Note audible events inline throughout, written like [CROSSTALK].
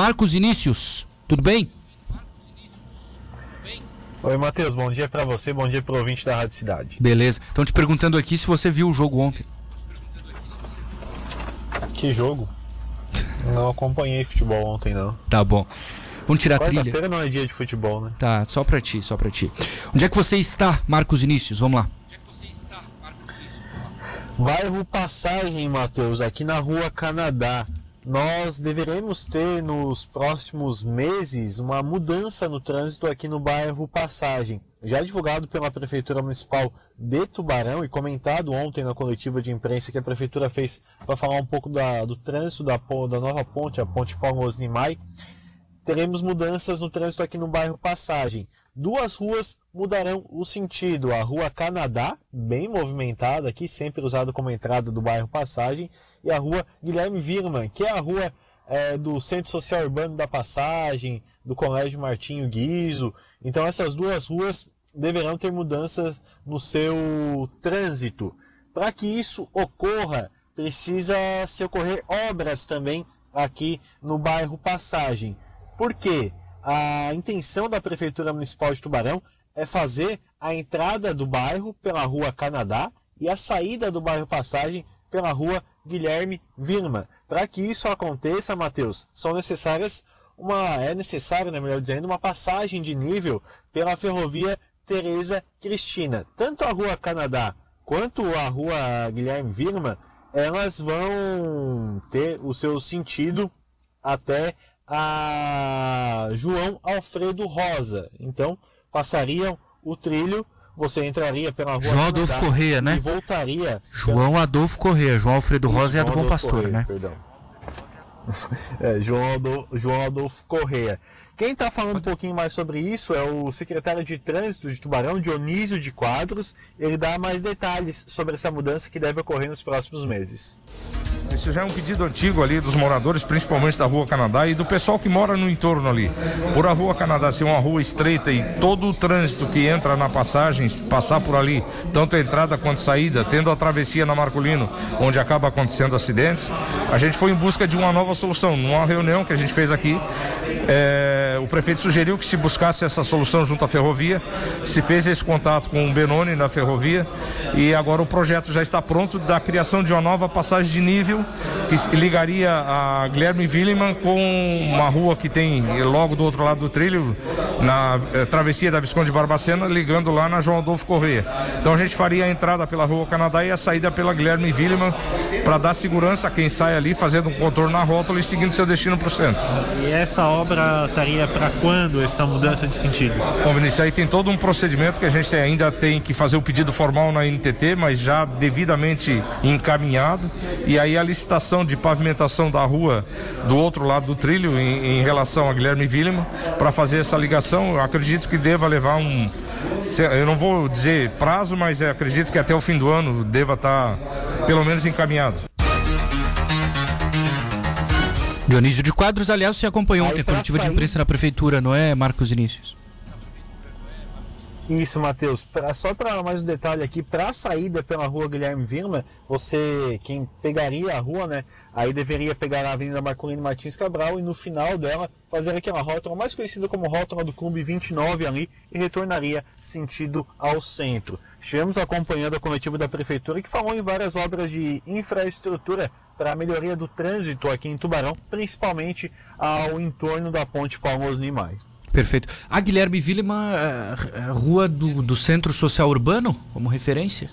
Marcos Inícios. Tudo bem? Oi, Matheus, bom dia para você, bom dia pro ouvinte da Rádio Cidade. Beleza. Estão te perguntando aqui se você viu o jogo ontem. Que jogo? Não acompanhei futebol ontem, não. Tá bom. Vamos tirar a trilha. Quarta-feira não é dia de futebol, né? Tá, só pra ti, só pra ti. Onde é que você está, Marcos Inícios? Vamos lá. Bairro Passagem, Matheus, aqui na rua Canadá. Nós deveremos ter nos próximos meses uma mudança no trânsito aqui no bairro Passagem. Já divulgado pela Prefeitura Municipal de Tubarão e comentado ontem na coletiva de imprensa que a Prefeitura fez para falar um pouco da, do trânsito da, da nova ponte, a Ponte Paulo Osnimai, teremos mudanças no trânsito aqui no bairro Passagem. Duas ruas mudarão o sentido. A Rua Canadá, bem movimentada aqui, sempre usada como entrada do bairro Passagem, e a Rua Guilherme Virman, que é a rua é, do Centro Social Urbano da Passagem, do Colégio Martinho Guizo. Então essas duas ruas deverão ter mudanças no seu trânsito. Para que isso ocorra, precisa se ocorrer obras também aqui no bairro Passagem. Por quê? a intenção da Prefeitura Municipal de Tubarão é fazer a entrada do bairro pela rua Canadá e a saída do bairro Passagem pela rua Guilherme Virma. Para que isso aconteça, Matheus, são necessárias uma é necessário, né, melhor dizendo, uma passagem de nível pela ferrovia Teresa Cristina. Tanto a rua Canadá quanto a rua Guilherme Virma, elas vão ter o seu sentido até a João Alfredo Rosa. Então, passariam o trilho, você entraria pela rua João Adolfo Correia, né? E voltaria. João Adolfo Correia, João Alfredo Rosa é do Bom Pastor, Correia, né? Perdão. [LAUGHS] É, João, Adolfo, João Adolfo Correia. Quem está falando um pouquinho mais sobre isso é o secretário de Trânsito de Tubarão, Dionísio de Quadros. Ele dá mais detalhes sobre essa mudança que deve ocorrer nos próximos meses. Esse já é um pedido antigo ali dos moradores, principalmente da Rua Canadá e do pessoal que mora no entorno ali. Por a Rua Canadá ser uma rua estreita e todo o trânsito que entra na passagem passar por ali, tanto a entrada quanto a saída, tendo a travessia na Marcolino, onde acaba acontecendo acidentes, a gente foi em busca de uma nova solução. Numa reunião que a gente fez aqui, é, o prefeito sugeriu que se buscasse essa solução junto à ferrovia, se fez esse contato com o Benoni na ferrovia e agora o projeto já está pronto da criação de uma nova passagem de nível que ligaria a Guilherme Williman com uma rua que tem logo do outro lado do trilho, na eh, travessia da Visconde de Barbacena, ligando lá na João Adolfo Correia. Então a gente faria a entrada pela Rua Canadá e a saída pela Guilherme Williman para dar segurança a quem sai ali, fazendo um contorno na rótula e seguindo seu destino para o centro. E essa obra estaria para quando essa mudança de sentido? Bom, Vinícius, aí tem todo um procedimento que a gente ainda tem que fazer o pedido formal na NTT, mas já devidamente encaminhado. E aí a licitação de pavimentação da rua do outro lado do trilho em, em relação a Guilherme Willima para fazer essa ligação. Eu acredito que deva levar um. Eu não vou dizer prazo, mas acredito que até o fim do ano deva estar tá pelo menos encaminhado. Dionísio de Quadros, aliás, você acompanhou ontem a coletiva de imprensa na prefeitura, não é, Marcos Inícios? Isso, Matheus. Só para mais um detalhe aqui, para a saída pela rua Guilherme Virma, você, quem pegaria a rua, né? Aí deveria pegar a Avenida Marcolino Martins Cabral e no final dela fazer aquela rótula mais conhecida como rótula do Clube 29 ali e retornaria sentido ao centro. Estivemos acompanhando a coletiva da Prefeitura que falou em várias obras de infraestrutura para a melhoria do trânsito aqui em Tubarão, principalmente ao entorno da ponte Palmos Nimai. Perfeito. A Guilherme Villeman, é, rua do, do Centro Social Urbano, como referência?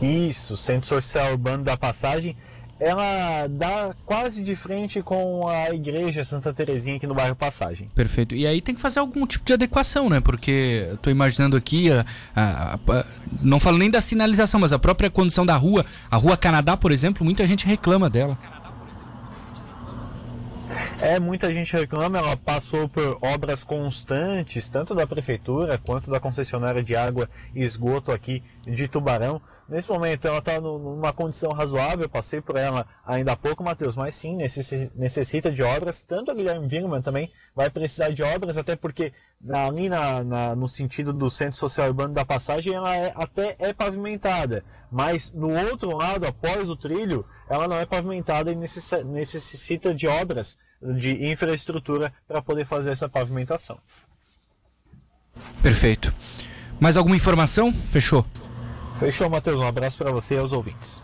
Isso, Centro Social Urbano da Passagem. Ela dá quase de frente com a igreja Santa Terezinha aqui no bairro Passagem. Perfeito. E aí tem que fazer algum tipo de adequação, né? Porque eu tô imaginando aqui, a, a, a, não falo nem da sinalização, mas a própria condição da rua. A Rua Canadá, por exemplo, muita gente reclama dela. É, muita gente reclama, ela passou por obras constantes, tanto da prefeitura quanto da concessionária de água e esgoto aqui de Tubarão. Nesse momento ela está numa condição razoável, passei por ela ainda há pouco, Matheus, mas sim, necessita de obras. Tanto a Guilherme Virman também vai precisar de obras, até porque ali na, na, no sentido do Centro Social Urbano da Passagem, ela é, até é pavimentada, mas no outro lado, após o trilho, ela não é pavimentada e necessita de obras de infraestrutura para poder fazer essa pavimentação. Perfeito. Mais alguma informação? Fechou. Fechou, Matheus. Um abraço para você e aos ouvintes.